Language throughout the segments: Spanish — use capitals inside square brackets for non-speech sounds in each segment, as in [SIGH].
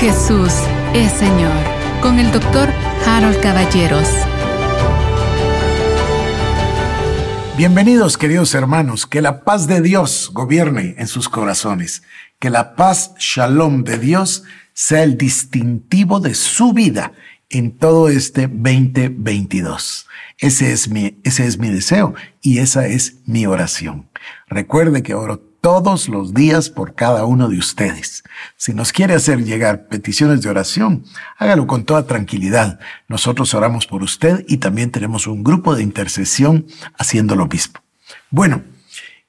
Jesús es Señor con el doctor Harold Caballeros. Bienvenidos queridos hermanos, que la paz de Dios gobierne en sus corazones, que la paz shalom de Dios sea el distintivo de su vida en todo este 2022. Ese es mi, ese es mi deseo y esa es mi oración. Recuerde que oro todos los días por cada uno de ustedes. Si nos quiere hacer llegar peticiones de oración, hágalo con toda tranquilidad. Nosotros oramos por usted y también tenemos un grupo de intercesión haciendo lo mismo. Bueno,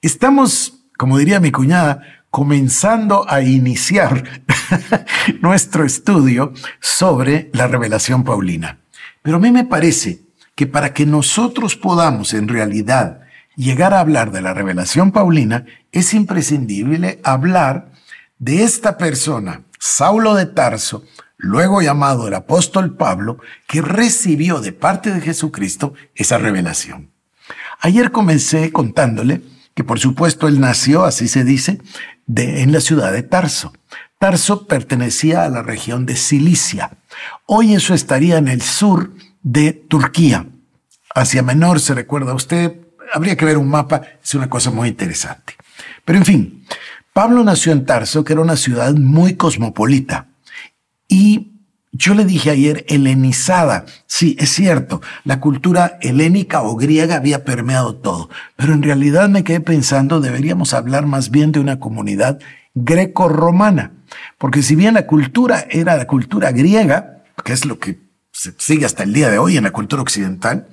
estamos, como diría mi cuñada, comenzando a iniciar [LAUGHS] nuestro estudio sobre la revelación paulina. Pero a mí me parece que para que nosotros podamos en realidad llegar a hablar de la revelación paulina, es imprescindible hablar de esta persona, Saulo de Tarso, luego llamado el apóstol Pablo, que recibió de parte de Jesucristo esa revelación. Ayer comencé contándole que por supuesto él nació, así se dice, en la ciudad de Tarso. Tarso pertenecía a la región de Cilicia. Hoy eso estaría en el sur de Turquía. Asia Menor, se recuerda usted, habría que ver un mapa, es una cosa muy interesante. Pero en fin, Pablo nació en Tarso, que era una ciudad muy cosmopolita. Y yo le dije ayer helenizada. Sí, es cierto, la cultura helénica o griega había permeado todo, pero en realidad me quedé pensando, deberíamos hablar más bien de una comunidad greco-romana, porque si bien la cultura era la cultura griega, que es lo que se sigue hasta el día de hoy en la cultura occidental,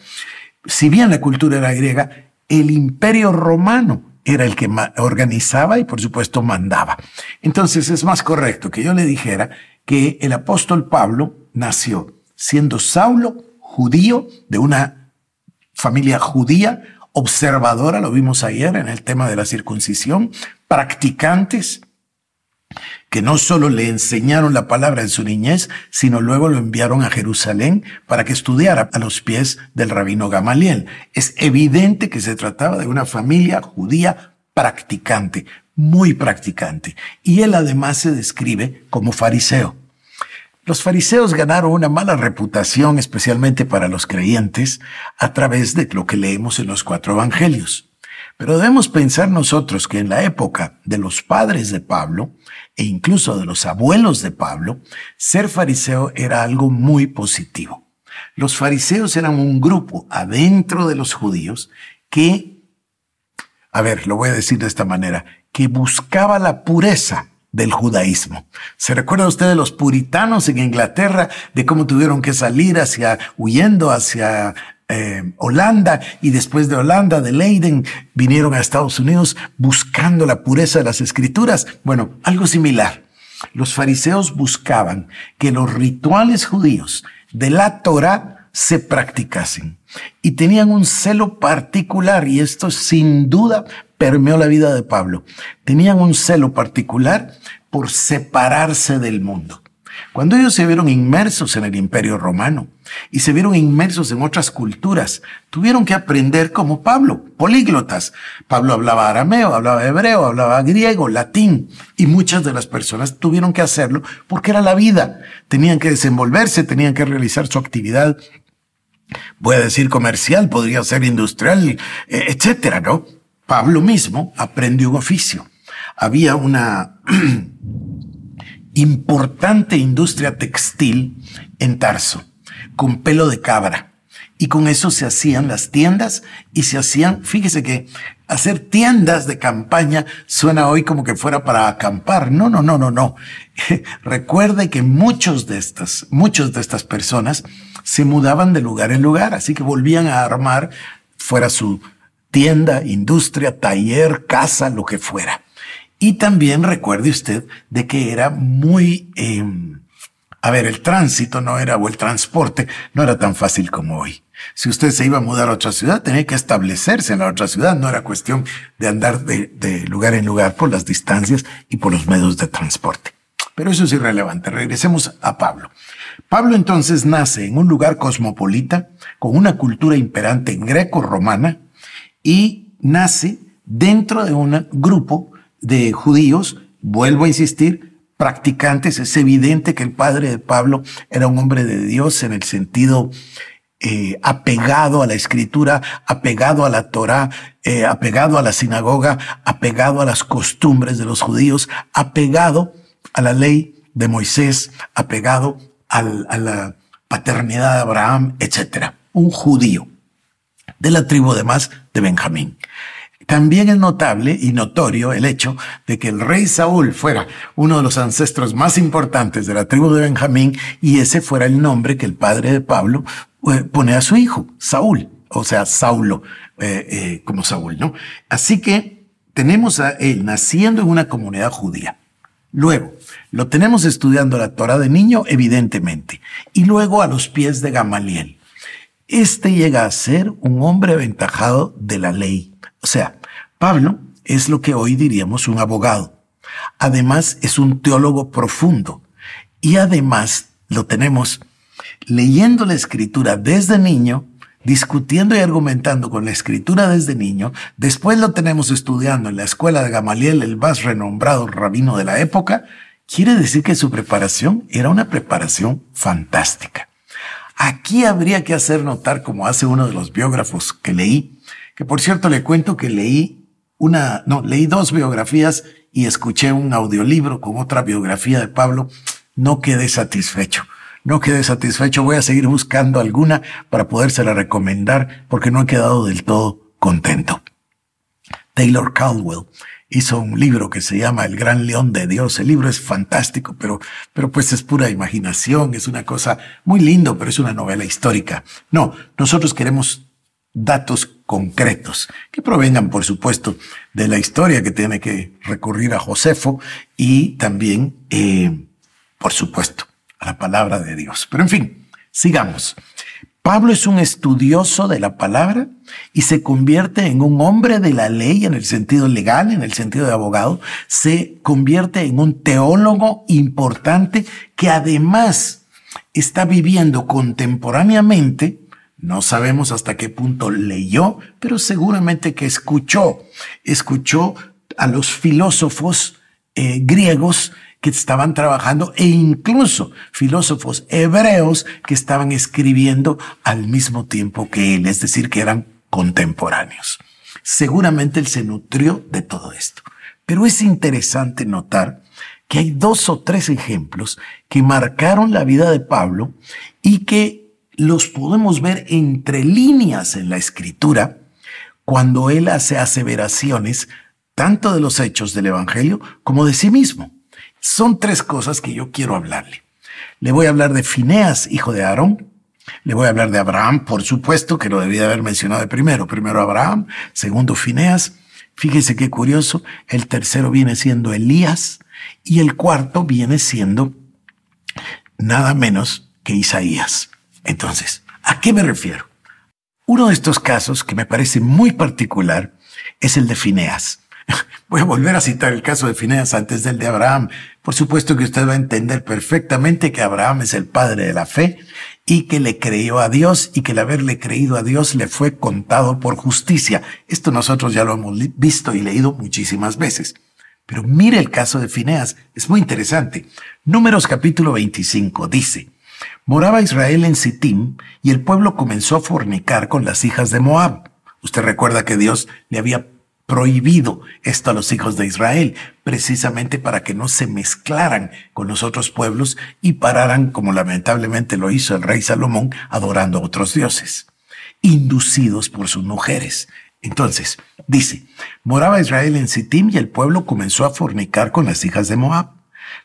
si bien la cultura era griega, el imperio romano era el que organizaba y por supuesto mandaba. Entonces es más correcto que yo le dijera que el apóstol Pablo nació siendo Saulo judío de una familia judía observadora, lo vimos ayer en el tema de la circuncisión, practicantes, que no solo le enseñaron la palabra en su niñez, sino luego lo enviaron a Jerusalén para que estudiara a los pies del rabino Gamaliel. Es evidente que se trataba de una familia judía practicante, muy practicante, y él además se describe como fariseo. Los fariseos ganaron una mala reputación, especialmente para los creyentes, a través de lo que leemos en los cuatro evangelios. Pero debemos pensar nosotros que en la época de los padres de Pablo e incluso de los abuelos de Pablo, ser fariseo era algo muy positivo. Los fariseos eran un grupo adentro de los judíos que, a ver, lo voy a decir de esta manera, que buscaba la pureza del judaísmo. ¿Se recuerda usted de los puritanos en Inglaterra, de cómo tuvieron que salir hacia, huyendo hacia eh, Holanda y después de Holanda, de Leiden, vinieron a Estados Unidos buscando la pureza de las escrituras. Bueno, algo similar. Los fariseos buscaban que los rituales judíos de la Torah se practicasen y tenían un celo particular y esto sin duda permeó la vida de Pablo. Tenían un celo particular por separarse del mundo. Cuando ellos se vieron inmersos en el imperio romano y se vieron inmersos en otras culturas, tuvieron que aprender como Pablo, políglotas. Pablo hablaba arameo, hablaba hebreo, hablaba griego, latín, y muchas de las personas tuvieron que hacerlo porque era la vida. Tenían que desenvolverse, tenían que realizar su actividad voy a decir comercial, podría ser industrial, eh, etcétera, ¿no? Pablo mismo aprendió un oficio. Había una [CLEARS THROAT] importante industria textil en Tarso, con pelo de cabra. Y con eso se hacían las tiendas y se hacían, fíjese que hacer tiendas de campaña suena hoy como que fuera para acampar. No, no, no, no, no. [LAUGHS] Recuerde que muchos de estas, muchos de estas personas se mudaban de lugar en lugar, así que volvían a armar fuera su tienda, industria, taller, casa, lo que fuera. Y también recuerde usted de que era muy, eh, a ver, el tránsito no era, o el transporte no era tan fácil como hoy. Si usted se iba a mudar a otra ciudad, tenía que establecerse en la otra ciudad. No era cuestión de andar de, de lugar en lugar por las distancias y por los medios de transporte. Pero eso es irrelevante. Regresemos a Pablo. Pablo entonces nace en un lugar cosmopolita, con una cultura imperante en greco-romana, y nace dentro de un grupo de judíos, vuelvo a insistir, practicantes. Es evidente que el padre de Pablo era un hombre de Dios en el sentido eh, apegado a la escritura, apegado a la Torah, eh, apegado a la sinagoga, apegado a las costumbres de los judíos, apegado a la ley de Moisés, apegado a la paternidad de Abraham, etc. Un judío de la tribu además de Benjamín. También es notable y notorio el hecho de que el rey Saúl fuera uno de los ancestros más importantes de la tribu de Benjamín y ese fuera el nombre que el padre de Pablo eh, pone a su hijo, Saúl, o sea, Saulo, eh, eh, como Saúl, ¿no? Así que tenemos a él naciendo en una comunidad judía. Luego, lo tenemos estudiando la Torah de niño, evidentemente, y luego a los pies de Gamaliel. Este llega a ser un hombre aventajado de la ley. O sea, Pablo es lo que hoy diríamos un abogado. Además, es un teólogo profundo. Y además lo tenemos leyendo la escritura desde niño, discutiendo y argumentando con la escritura desde niño. Después lo tenemos estudiando en la escuela de Gamaliel, el más renombrado rabino de la época. Quiere decir que su preparación era una preparación fantástica. Aquí habría que hacer notar, como hace uno de los biógrafos que leí, que por cierto le cuento que leí una, no, leí dos biografías y escuché un audiolibro con otra biografía de Pablo. No quedé satisfecho. No quedé satisfecho. Voy a seguir buscando alguna para podérsela recomendar porque no he quedado del todo contento. Taylor Caldwell hizo un libro que se llama El Gran León de Dios. El libro es fantástico, pero, pero pues es pura imaginación, es una cosa muy lindo, pero es una novela histórica. No, nosotros queremos datos concretos que provengan, por supuesto, de la historia que tiene que recurrir a Josefo y también, eh, por supuesto, a la palabra de Dios. Pero en fin, sigamos. Pablo es un estudioso de la palabra y se convierte en un hombre de la ley en el sentido legal, en el sentido de abogado, se convierte en un teólogo importante que además está viviendo contemporáneamente no sabemos hasta qué punto leyó, pero seguramente que escuchó. Escuchó a los filósofos eh, griegos que estaban trabajando e incluso filósofos hebreos que estaban escribiendo al mismo tiempo que él, es decir, que eran contemporáneos. Seguramente él se nutrió de todo esto. Pero es interesante notar que hay dos o tres ejemplos que marcaron la vida de Pablo y que los podemos ver entre líneas en la escritura cuando él hace aseveraciones tanto de los hechos del Evangelio como de sí mismo. Son tres cosas que yo quiero hablarle. Le voy a hablar de Fineas, hijo de Aarón. Le voy a hablar de Abraham, por supuesto, que lo debía haber mencionado de primero. Primero Abraham, segundo Fineas. Fíjese qué curioso. El tercero viene siendo Elías y el cuarto viene siendo nada menos que Isaías. Entonces, ¿a qué me refiero? Uno de estos casos que me parece muy particular es el de Fineas. [LAUGHS] Voy a volver a citar el caso de Fineas antes del de Abraham. Por supuesto que usted va a entender perfectamente que Abraham es el padre de la fe y que le creyó a Dios y que el haberle creído a Dios le fue contado por justicia. Esto nosotros ya lo hemos visto y leído muchísimas veces. Pero mire el caso de Fineas, es muy interesante. Números capítulo 25 dice, Moraba Israel en Sittim y el pueblo comenzó a fornicar con las hijas de Moab. Usted recuerda que Dios le había prohibido esto a los hijos de Israel, precisamente para que no se mezclaran con los otros pueblos y pararan, como lamentablemente lo hizo el rey Salomón, adorando a otros dioses, inducidos por sus mujeres. Entonces, dice, moraba Israel en Sittim y el pueblo comenzó a fornicar con las hijas de Moab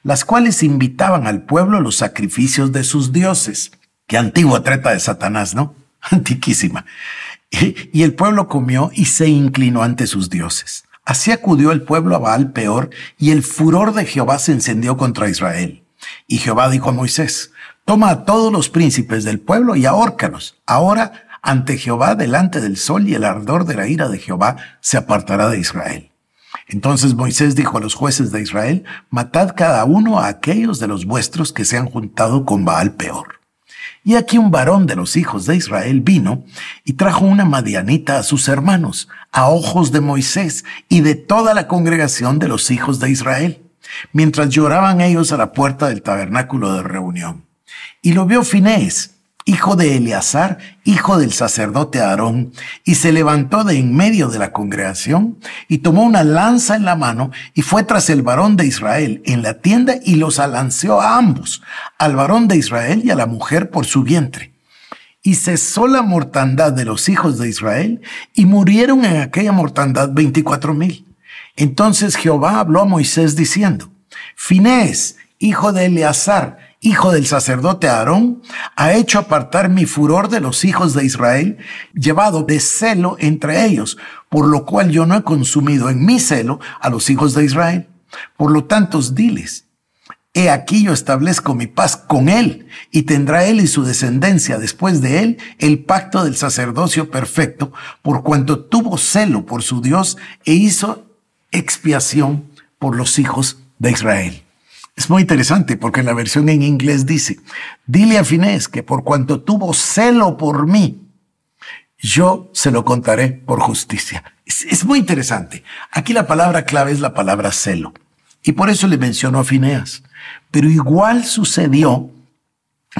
las cuales invitaban al pueblo los sacrificios de sus dioses. Qué antigua treta de Satanás, ¿no? [LAUGHS] Antiquísima. Y, el pueblo comió y se inclinó ante sus dioses. Así acudió el pueblo a Baal peor, y el furor de Jehová se encendió contra Israel. Y Jehová dijo a Moisés, toma a todos los príncipes del pueblo y ahórcalos. Ahora ante Jehová delante del sol y el ardor de la ira de Jehová se apartará de Israel. Entonces Moisés dijo a los jueces de Israel, matad cada uno a aquellos de los vuestros que se han juntado con Baal peor. Y aquí un varón de los hijos de Israel vino y trajo una madianita a sus hermanos, a ojos de Moisés y de toda la congregación de los hijos de Israel. mientras lloraban ellos a la puerta del tabernáculo de reunión. Y lo vio Finés, hijo de Eleazar, hijo del sacerdote Aarón, y se levantó de en medio de la congregación y tomó una lanza en la mano y fue tras el varón de Israel en la tienda y los alanceó a ambos, al varón de Israel y a la mujer por su vientre. Y cesó la mortandad de los hijos de Israel y murieron en aquella mortandad veinticuatro mil. Entonces Jehová habló a Moisés diciendo, Finés, hijo de Eleazar, hijo del sacerdote Aarón, ha hecho apartar mi furor de los hijos de Israel, llevado de celo entre ellos, por lo cual yo no he consumido en mi celo a los hijos de Israel. Por lo tanto, diles, he aquí yo establezco mi paz con él, y tendrá él y su descendencia después de él el pacto del sacerdocio perfecto, por cuanto tuvo celo por su Dios e hizo expiación por los hijos de Israel. Es muy interesante porque en la versión en inglés dice, dile a Finés que por cuanto tuvo celo por mí, yo se lo contaré por justicia. Es, muy interesante. Aquí la palabra clave es la palabra celo. Y por eso le mencionó a Fineas. Pero igual sucedió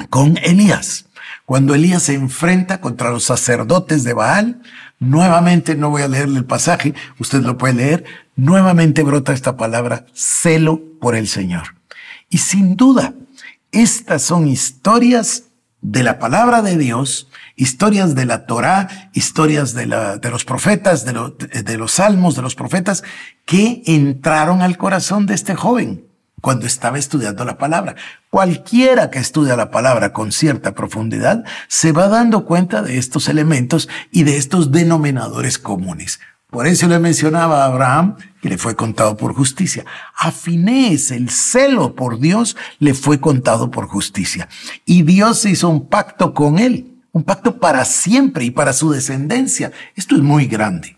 con Elías. Cuando Elías se enfrenta contra los sacerdotes de Baal, nuevamente, no voy a leerle el pasaje, usted lo puede leer, nuevamente brota esta palabra, celo por el Señor. Y sin duda, estas son historias de la palabra de Dios, historias de la Torá, historias de, los profetas, de, de los salmos, de los profetas, que entraron al corazón de este joven cuando estaba estudiando la palabra. Cualquiera que estudia la palabra con cierta profundidad se va dando cuenta de estos elementos y de estos denominadores comunes. Por eso le mencionaba a Abraham que le fue contado por justicia. A Finés, el celo por Dios, le fue contado por justicia. Y Dios hizo un pacto con él, un pacto para siempre y para su descendencia. Esto es muy grande.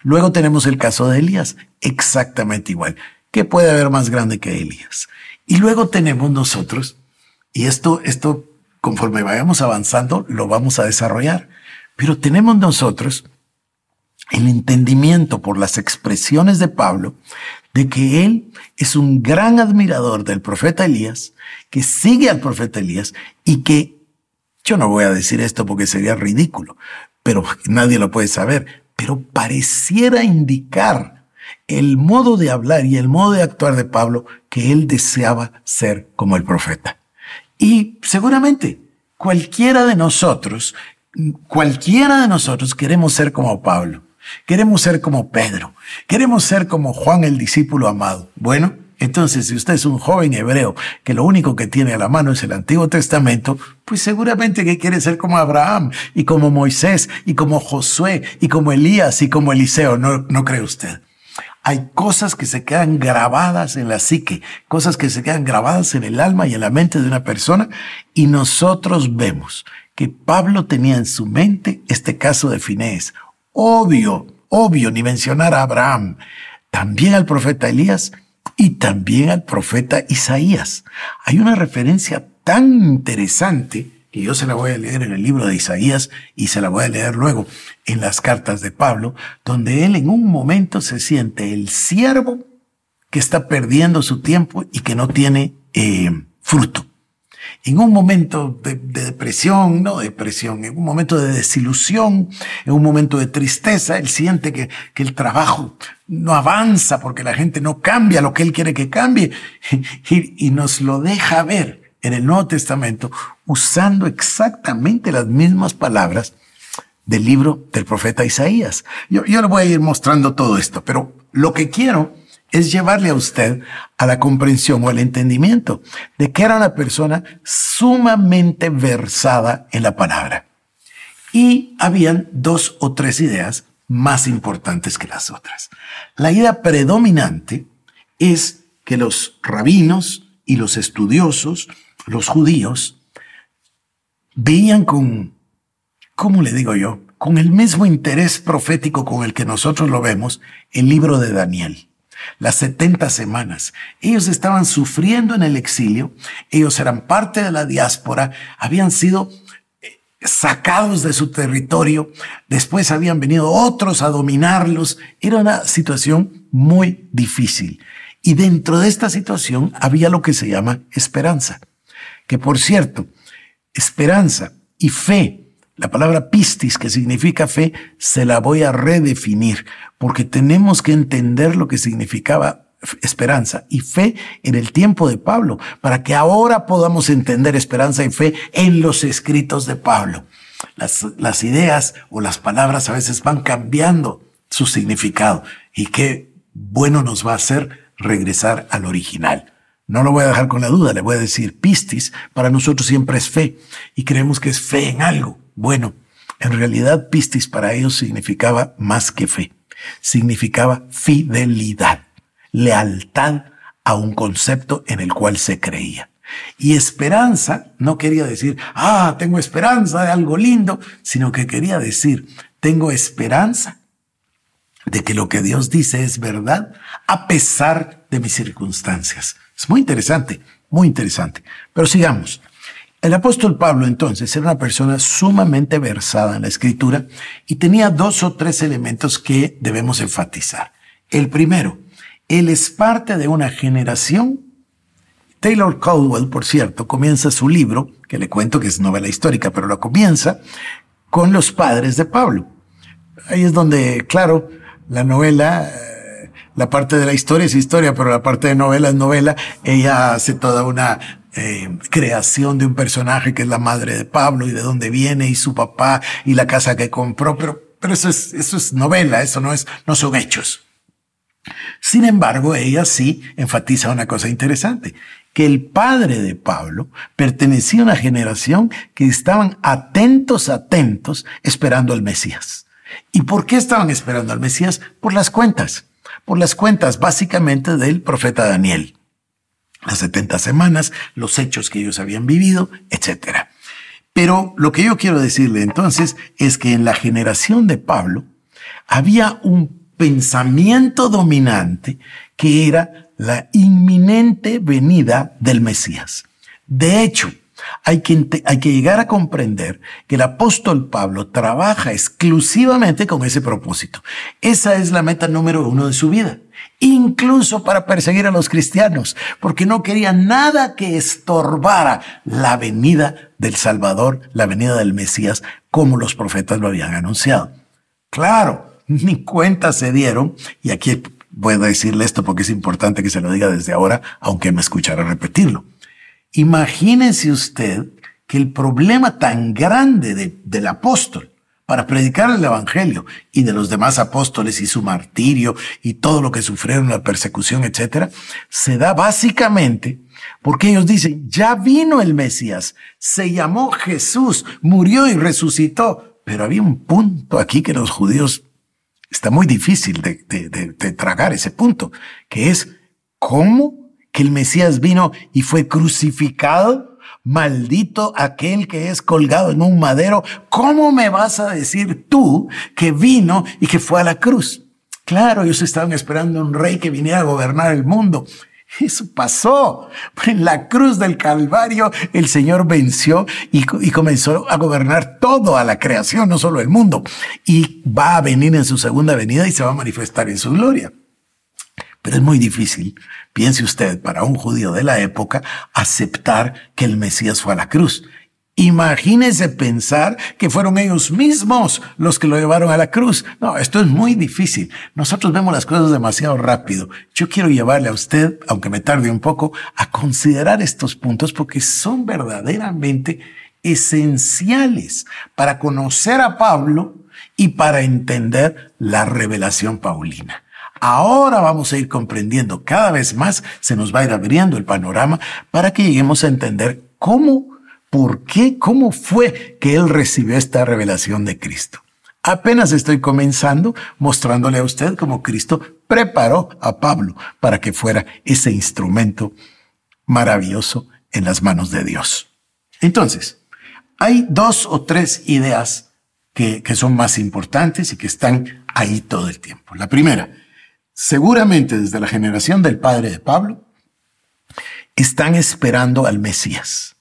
Luego tenemos el caso de Elías, exactamente igual. ¿Qué puede haber más grande que Elías? Y luego tenemos nosotros, y esto, esto, conforme vayamos avanzando, lo vamos a desarrollar. Pero tenemos nosotros el entendimiento por las expresiones de Pablo de que él es un gran admirador del profeta Elías, que sigue al profeta Elías y que, yo no voy a decir esto porque sería ridículo, pero nadie lo puede saber, pero pareciera indicar el modo de hablar y el modo de actuar de Pablo que él deseaba ser como el profeta. Y seguramente cualquiera de nosotros, cualquiera de nosotros queremos ser como Pablo. Queremos ser como Pedro. Queremos ser como Juan el discípulo amado. Bueno, entonces si usted es un joven hebreo que lo único que tiene a la mano es el Antiguo Testamento, pues seguramente que quiere ser como Abraham y como Moisés y como Josué y como Elías y como Eliseo. ¿No, no cree usted? Hay cosas que se quedan grabadas en la psique, cosas que se quedan grabadas en el alma y en la mente de una persona y nosotros vemos que Pablo tenía en su mente este caso de Finés, obvio, obvio, ni mencionar a Abraham, también al profeta Elías y también al profeta Isaías. Hay una referencia tan interesante que yo se la voy a leer en el libro de Isaías y se la voy a leer luego en las cartas de Pablo, donde él en un momento se siente el siervo que está perdiendo su tiempo y que no tiene eh, fruto en un momento de, depresión, no depresión, en un momento de desilusión, en un momento de tristeza, él siente que, que el trabajo no avanza porque la gente no cambia lo que él quiere que cambie [LAUGHS] y, y nos lo deja ver en el Nuevo Testamento usando exactamente las mismas palabras del libro del profeta Isaías. Yo, yo le voy a ir mostrando todo esto, pero lo que quiero es llevarle a usted a la comprensión o al entendimiento de que era una persona sumamente versada en la palabra. Y habían dos o tres ideas más importantes que las otras. La idea predominante es que los rabinos y los estudiosos, los judíos, veían con, ¿cómo le digo yo? Con el mismo interés profético con el que nosotros lo vemos, el libro de Daniel las 70 semanas. Ellos estaban sufriendo en el exilio, ellos eran parte de la diáspora, habían sido eh, sacados de su territorio, después habían venido otros a dominarlos, era una situación muy difícil. Y dentro de esta situación había lo que se llama esperanza. Que por cierto, esperanza y fe la palabra pistis, que significa fe, se la voy a redefinir, porque tenemos que entender lo que significaba esperanza y fe en el tiempo de Pablo, para que ahora podamos entender esperanza y fe en los escritos de Pablo. Las, las ideas o las palabras a veces van cambiando su significado y qué bueno nos va a hacer regresar al original. No lo voy a dejar con la duda, le voy a decir pistis, para nosotros siempre es fe y creemos que es fe en algo. Bueno, en realidad pistis para ellos significaba más que fe, significaba fidelidad, lealtad a un concepto en el cual se creía. Y esperanza no quería decir, ah, tengo esperanza de algo lindo, sino que quería decir, tengo esperanza de que lo que Dios dice es verdad a pesar de mis circunstancias. Es muy interesante, muy interesante. Pero sigamos. El apóstol Pablo entonces era una persona sumamente versada en la escritura y tenía dos o tres elementos que debemos enfatizar. El primero, él es parte de una generación. Taylor Caldwell, por cierto, comienza su libro, que le cuento que es novela histórica, pero lo comienza con los padres de Pablo. Ahí es donde, claro, la novela la parte de la historia es historia, pero la parte de novela es novela. Ella hace toda una eh, creación de un personaje que es la madre de Pablo y de dónde viene y su papá y la casa que compró, pero, pero eso es, eso es novela, eso no es, no son hechos. Sin embargo, ella sí enfatiza una cosa interesante, que el padre de Pablo pertenecía a una generación que estaban atentos, atentos, esperando al Mesías. ¿Y por qué estaban esperando al Mesías? Por las cuentas por las cuentas básicamente del profeta Daniel. Las 70 semanas, los hechos que ellos habían vivido, etc. Pero lo que yo quiero decirle entonces es que en la generación de Pablo había un pensamiento dominante que era la inminente venida del Mesías. De hecho, hay que, hay que llegar a comprender que el apóstol Pablo trabaja exclusivamente con ese propósito. Esa es la meta número uno de su vida incluso para perseguir a los cristianos, porque no quería nada que estorbara la venida del Salvador, la venida del Mesías, como los profetas lo habían anunciado. Claro, ni cuenta se dieron, y aquí voy a decirle esto porque es importante que se lo diga desde ahora, aunque me escuchara repetirlo. Imagínense usted que el problema tan grande del apóstol para predicar el Evangelio y de los demás apóstoles y su martirio y todo lo que sufrieron la persecución, etcétera, se da básicamente porque ellos dicen, ya vino el Mesías, se llamó Jesús, murió y resucitó. Pero había un punto aquí que los judíos está muy difícil de, de tragar ese punto, que es cómo que el Mesías vino y fue crucificado? Maldito aquel que es colgado en un madero. ¿Cómo me vas a decir tú que vino y que fue a la cruz? Claro, ellos estaban esperando un rey que viniera a gobernar el mundo. Eso pasó. En la cruz del Calvario el Señor venció y, y, comenzó a gobernar todo a la creación, no solo el mundo. Y va a venir en su segunda venida y se va a manifestar en su gloria. Pero es muy difícil, piense usted, para un judío de la época, aceptar que el Mesías fue a la cruz. Imagínese pensar que fueron ellos mismos los que lo llevaron a la cruz. No, esto es muy difícil. Nosotros vemos las cosas demasiado rápido. Yo quiero llevarle a usted, aunque me tarde un poco, a considerar estos puntos porque son verdaderamente esenciales para conocer a Pablo y para entender la revelación paulina. Ahora vamos a ir comprendiendo cada vez más, se nos va a ir abriendo el panorama para que lleguemos a entender cómo, por qué, cómo fue que él recibió esta revelación de Cristo. Apenas estoy comenzando mostrándole a usted cómo Cristo preparó a Pablo para que fuera ese instrumento maravilloso en las manos de Dios. Entonces, hay dos o tres ideas que, que son más importantes y que están ahí todo el tiempo. La primera, seguramente desde la generación del padre de Pablo, están esperando al Mesías.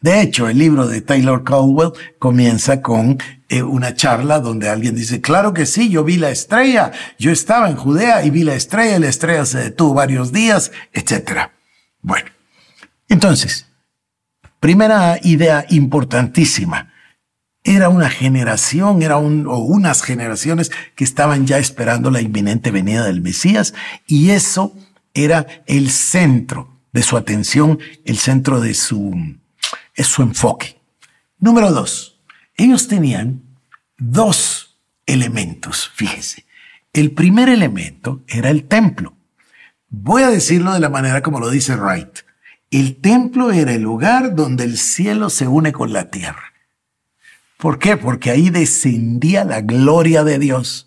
De hecho, el libro de Taylor Caldwell comienza con eh, una charla donde alguien dice, claro que sí, yo vi la estrella, yo estaba en Judea y vi la estrella, y la estrella se detuvo varios días, etc. Bueno, entonces, primera idea importantísima. Era una generación, era o unas generaciones que estaban ya esperando la inminente venida del Mesías y eso era el centro de su atención, el centro de su, su enfoque. Número dos, ellos tenían dos elementos, fíjese. El primer elemento era el templo. Voy a decirlo de la manera como lo dice Wright. El templo era el lugar donde el cielo se une con la tierra. ¿Por qué? Porque ahí descendía la gloria de Dios.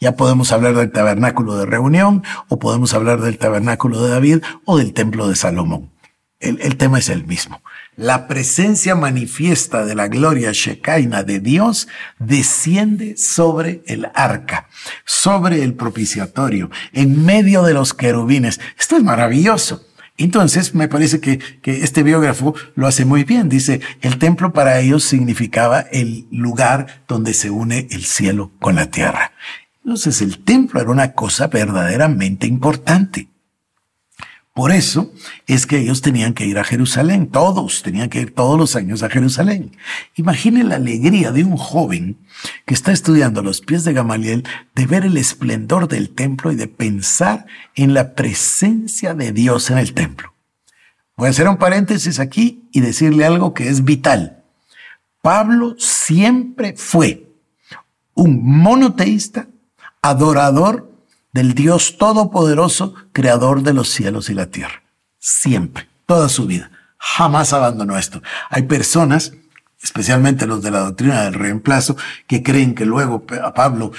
Ya podemos hablar del tabernáculo de reunión, o podemos hablar del tabernáculo de David, o del templo de Salomón. El, tema es el mismo. La presencia manifiesta de la gloria shekinah de Dios desciende sobre el arca, sobre el propiciatorio, en medio de los querubines. Esto es maravilloso. Entonces, me parece que, que, este biógrafo lo hace muy bien. Dice, el templo para ellos significaba el lugar donde se une el cielo con la tierra. Entonces, el templo era una cosa verdaderamente importante. Por eso es que ellos tenían que ir a Jerusalén, todos tenían que ir todos los años a Jerusalén. Imagine la alegría de un joven que está estudiando a los pies de Gamaliel de ver el esplendor del templo y de pensar en la presencia de Dios en el templo. Voy a hacer un paréntesis aquí y decirle algo que es vital. Pablo siempre fue un monoteísta, adorador del Dios Todopoderoso, creador de los cielos y la tierra. Siempre, toda su vida. Jamás abandonó esto. Hay personas, especialmente los de la doctrina del reemplazo, que creen que luego Pablo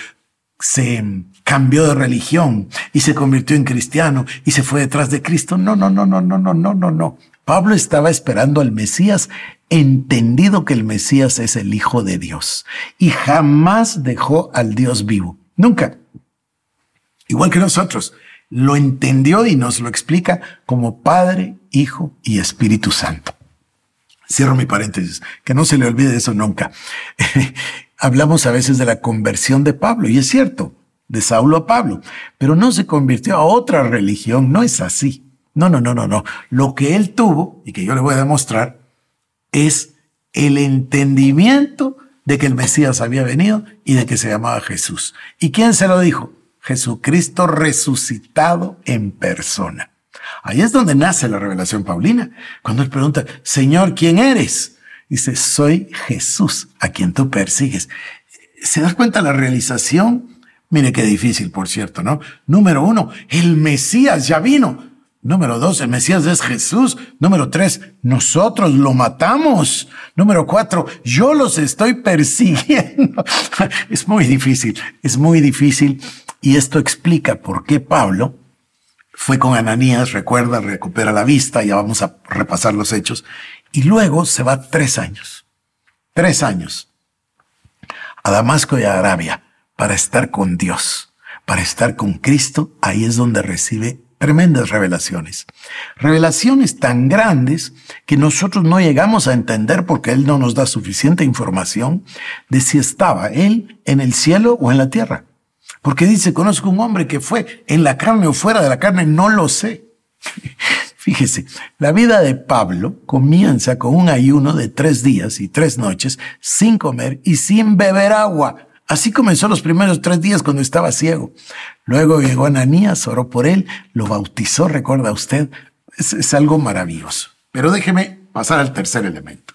se cambió de religión y se convirtió en cristiano y se fue detrás de Cristo. No, no, no, no, no, no, no, no, no. Pablo estaba esperando al Mesías, entendido que el Mesías es el Hijo de Dios y jamás dejó al Dios vivo. Nunca igual que nosotros, lo entendió y nos lo explica como Padre, Hijo y Espíritu Santo. Cierro mi paréntesis, que no se le olvide eso nunca. [LAUGHS] Hablamos a veces de la conversión de Pablo, y es cierto, de Saulo a Pablo, pero no se convirtió a otra religión, no es así. No, no, no, no, no. Lo que él tuvo, y que yo le voy a demostrar, es el entendimiento de que el Mesías había venido y de que se llamaba Jesús. ¿Y quién se lo dijo? Jesucristo resucitado en persona. Ahí es donde nace la revelación paulina. Cuando él pregunta, Señor, ¿quién eres? Dice, soy Jesús, a quien tú persigues. ¿Se da cuenta la realización? Mire qué difícil, por cierto, ¿no? Número uno, el Mesías ya vino. Número dos, el Mesías es Jesús. Número tres, nosotros lo matamos. Número cuatro, yo los estoy persiguiendo. [LAUGHS] es muy difícil, es muy difícil. Y esto explica por qué Pablo fue con Ananías, recuerda, recupera la vista, ya vamos a repasar los hechos, y luego se va tres años, tres años a Damasco y a Arabia para estar con Dios, para estar con Cristo, ahí es donde recibe tremendas revelaciones. Revelaciones tan grandes que nosotros no llegamos a entender porque Él no nos da suficiente información de si estaba Él en el cielo o en la tierra. Porque dice, conozco un hombre que fue en la carne o fuera de la carne, no lo sé. [LAUGHS] Fíjese, la vida de Pablo comienza con un ayuno de tres días y tres noches sin comer y sin beber agua. Así comenzó los primeros tres días cuando estaba ciego. Luego llegó Ananías, oró por él, lo bautizó, recuerda usted. Es, es algo maravilloso. Pero déjeme pasar al tercer elemento.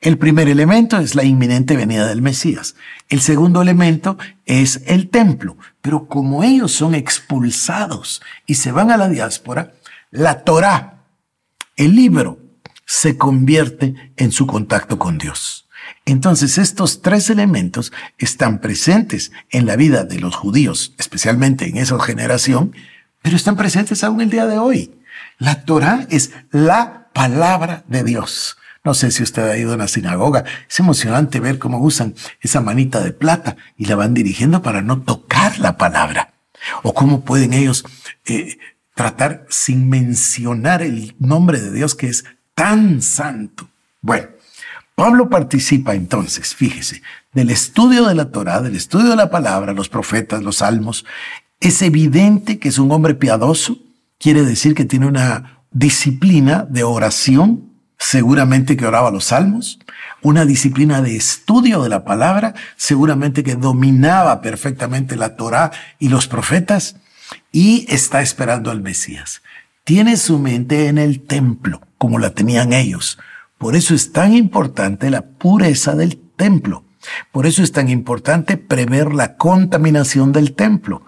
El primer elemento es la inminente venida del Mesías. El segundo elemento es el templo. Pero como ellos son expulsados y se van a la diáspora, la Torah, el libro, se convierte en su contacto con Dios. Entonces estos tres elementos están presentes en la vida de los judíos, especialmente en esa generación, pero están presentes aún el día de hoy. La Torah es la palabra de Dios. No sé si usted ha ido a una sinagoga. Es emocionante ver cómo usan esa manita de plata y la van dirigiendo para no tocar la palabra. O cómo pueden ellos eh, tratar sin mencionar el nombre de Dios que es tan santo. Bueno, Pablo participa entonces, fíjese, del estudio de la Torah, del estudio de la palabra, los profetas, los salmos. Es evidente que es un hombre piadoso, quiere decir que tiene una disciplina de oración, seguramente que oraba los salmos, una disciplina de estudio de la palabra, seguramente que dominaba perfectamente la Torah y los profetas, y está esperando al Mesías. Tiene su mente en el templo, como la tenían ellos. Por eso es tan importante la pureza del templo. Por eso es tan importante prever la contaminación del templo.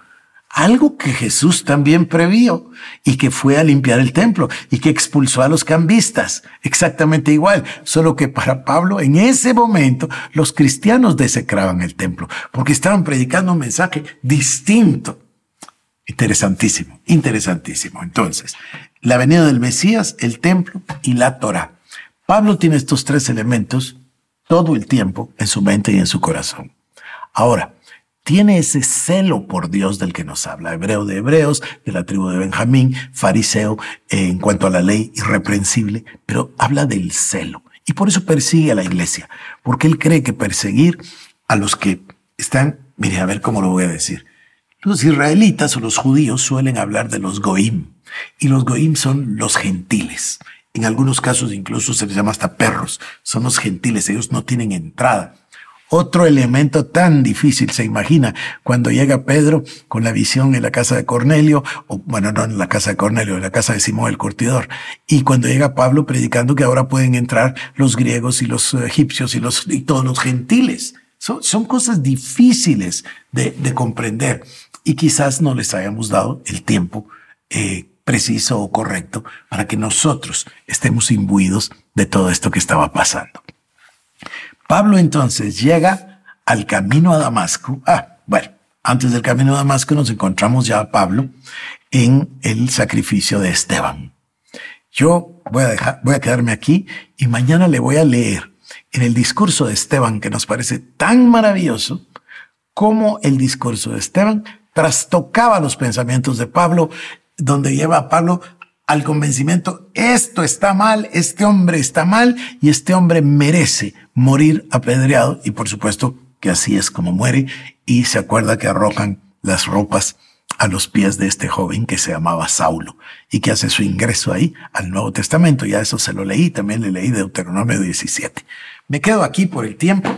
Algo que Jesús también previó y que fue a limpiar el templo y que expulsó a los cambistas. Exactamente igual, solo que para Pablo en ese momento los cristianos desecraban el templo porque estaban predicando un mensaje distinto. Interesantísimo, interesantísimo. Entonces, la venida del Mesías, el templo y la Torah. Pablo tiene estos tres elementos todo el tiempo en su mente y en su corazón. Ahora, tiene ese celo por Dios del que nos habla, hebreo de hebreos, de la tribu de Benjamín, fariseo en cuanto a la ley irreprensible, pero habla del celo. Y por eso persigue a la iglesia, porque él cree que perseguir a los que están, mire, a ver cómo lo voy a decir. Los israelitas o los judíos suelen hablar de los goim, y los goim son los gentiles. En algunos casos incluso se les llama hasta perros, son los gentiles, ellos no tienen entrada otro elemento tan difícil, se imagina, cuando llega Pedro con la visión en la casa de Cornelio, o bueno, no en la casa de Cornelio, en la casa de Simón el Curtidor, y cuando llega Pablo predicando que ahora pueden entrar los griegos y los egipcios y, los, y todos los gentiles. Son, son cosas difíciles de, de, comprender y quizás no les hayamos dado el tiempo eh, preciso o correcto para que nosotros estemos imbuidos de todo esto que estaba pasando. Pablo entonces llega al camino a Damasco. Ah, bueno, antes del camino a Damasco nos encontramos ya a Pablo en el sacrificio de Esteban. Yo voy a dejar, voy a quedarme aquí y mañana le voy a leer en el discurso de Esteban que nos parece tan maravilloso como el discurso de Esteban trastocaba los pensamientos de Pablo, donde lleva a Pablo al convencimiento, esto está mal, este hombre está mal y este hombre merece morir apedreado y por supuesto que así es como muere y se acuerda que arrojan las ropas a los pies de este joven que se llamaba Saulo y que hace su ingreso ahí al Nuevo Testamento. Ya eso se lo leí, también le leí Deuteronomio 17. Me quedo aquí por el tiempo,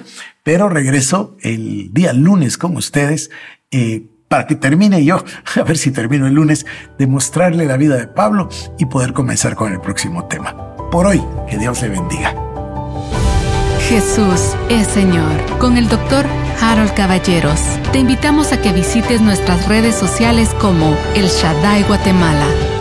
pero regreso el día lunes con ustedes eh, para que termine yo, [LAUGHS] a ver si termino el lunes, de mostrarle la vida de Pablo y poder comenzar con el próximo tema. Por hoy, que Dios le bendiga. Jesús es Señor. Con el doctor Harold Caballeros. Te invitamos a que visites nuestras redes sociales como El Shaddai Guatemala